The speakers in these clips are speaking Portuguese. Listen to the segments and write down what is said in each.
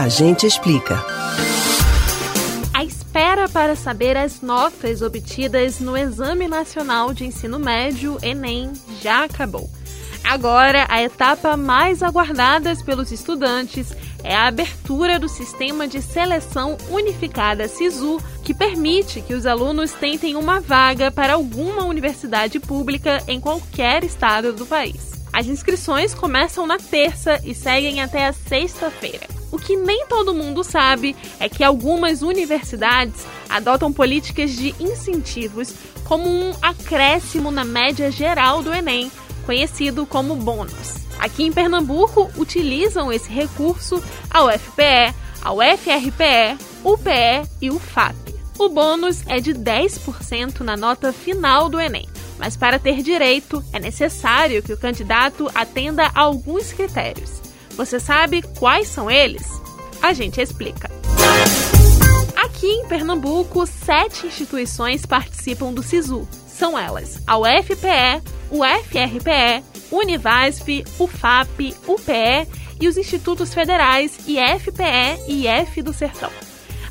A gente explica. A espera para saber as notas obtidas no Exame Nacional de Ensino Médio, Enem, já acabou. Agora, a etapa mais aguardada pelos estudantes é a abertura do sistema de seleção unificada SISU, que permite que os alunos tentem uma vaga para alguma universidade pública em qualquer estado do país. As inscrições começam na terça e seguem até a sexta-feira. O que nem todo mundo sabe é que algumas universidades adotam políticas de incentivos como um acréscimo na média geral do Enem, conhecido como bônus. Aqui em Pernambuco, utilizam esse recurso a UFPE, a UFRPE, UPE e o FAP. O bônus é de 10% na nota final do Enem, mas para ter direito é necessário que o candidato atenda a alguns critérios. Você sabe quais são eles? A gente explica. Aqui em Pernambuco, sete instituições participam do SISU. São elas a UFPE, o FRPE, Univasf, UFAP, UPE e os institutos federais IFPE e IF do Sertão.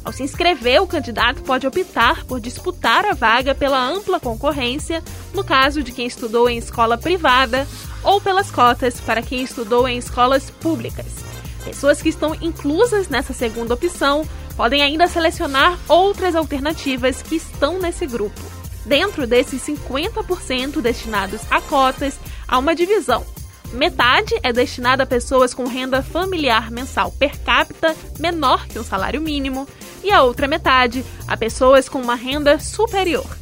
Ao se inscrever, o candidato pode optar por disputar a vaga pela ampla concorrência, no caso de quem estudou em escola privada, ou pelas cotas para quem estudou em escolas públicas. Pessoas que estão inclusas nessa segunda opção podem ainda selecionar outras alternativas que estão nesse grupo. Dentro desses 50% destinados a cotas, há uma divisão. Metade é destinada a pessoas com renda familiar mensal per capita menor que um salário mínimo, e a outra metade a pessoas com uma renda superior.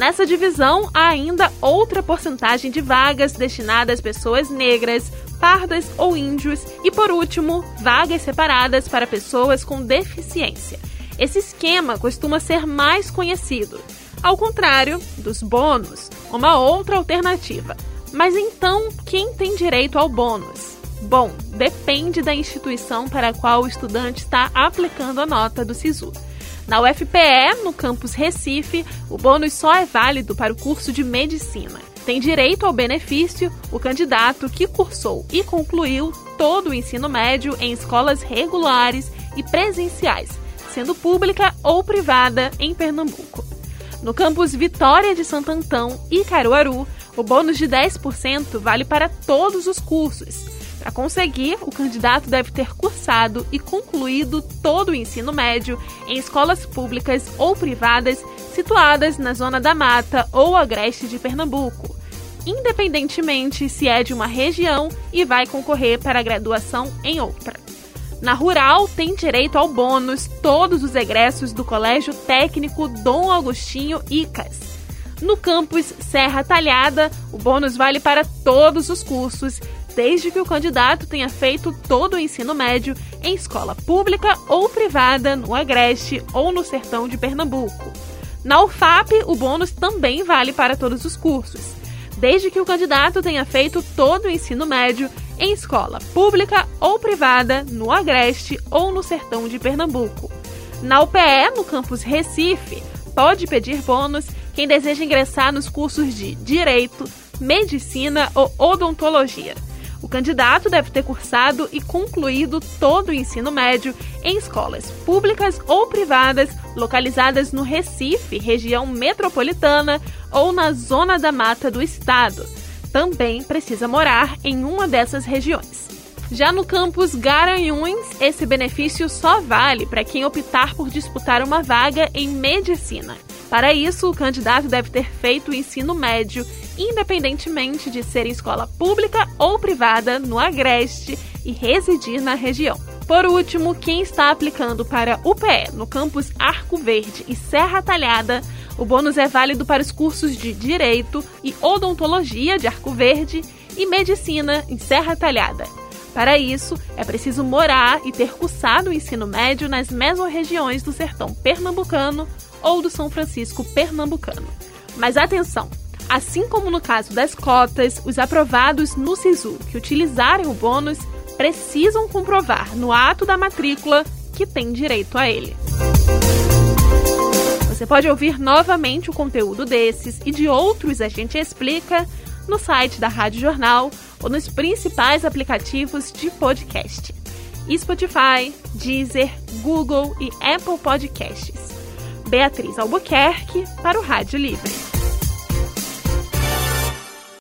Nessa divisão, há ainda outra porcentagem de vagas destinadas a pessoas negras, pardas ou índios, e por último, vagas separadas para pessoas com deficiência. Esse esquema costuma ser mais conhecido, ao contrário dos bônus, uma outra alternativa. Mas então, quem tem direito ao bônus? Bom, depende da instituição para a qual o estudante está aplicando a nota do SISU. Na UFPE, no campus Recife, o bônus só é válido para o curso de medicina. Tem direito ao benefício o candidato que cursou e concluiu todo o ensino médio em escolas regulares e presenciais, sendo pública ou privada em Pernambuco. No campus Vitória de Santo Antão e Caruaru, o bônus de 10% vale para todos os cursos. Para conseguir, o candidato deve ter cursado e concluído todo o ensino médio em escolas públicas ou privadas situadas na Zona da Mata ou Agreste de Pernambuco, independentemente se é de uma região e vai concorrer para a graduação em outra. Na Rural, tem direito ao bônus todos os egressos do Colégio Técnico Dom Agostinho Icas. No campus Serra Talhada, o bônus vale para todos os cursos, desde que o candidato tenha feito todo o ensino médio em escola pública ou privada no Agreste ou no Sertão de Pernambuco. Na UFAP, o bônus também vale para todos os cursos, desde que o candidato tenha feito todo o ensino médio em escola pública ou privada no Agreste ou no Sertão de Pernambuco. Na UPE, no campus Recife, pode pedir bônus quem deseja ingressar nos cursos de Direito, Medicina ou Odontologia. O candidato deve ter cursado e concluído todo o ensino médio em escolas públicas ou privadas localizadas no Recife, região metropolitana ou na zona da mata do estado também precisa morar em uma dessas regiões. Já no campus Garanhuns, esse benefício só vale para quem optar por disputar uma vaga em medicina. Para isso, o candidato deve ter feito o ensino médio, independentemente de ser em escola pública ou privada, no Agreste e residir na região. Por último, quem está aplicando para UPE no campus Arco Verde e Serra Talhada o bônus é válido para os cursos de Direito e Odontologia de Arco Verde e Medicina em Serra Talhada. Para isso, é preciso morar e ter cursado o ensino médio nas mesorregiões do sertão pernambucano ou do São Francisco pernambucano. Mas atenção! Assim como no caso das cotas, os aprovados no SISU que utilizarem o bônus precisam comprovar no ato da matrícula que têm direito a ele. Você pode ouvir novamente o conteúdo desses e de outros a gente explica no site da Rádio Jornal ou nos principais aplicativos de podcast. Spotify, Deezer, Google e Apple Podcasts. Beatriz Albuquerque para o Rádio Livre.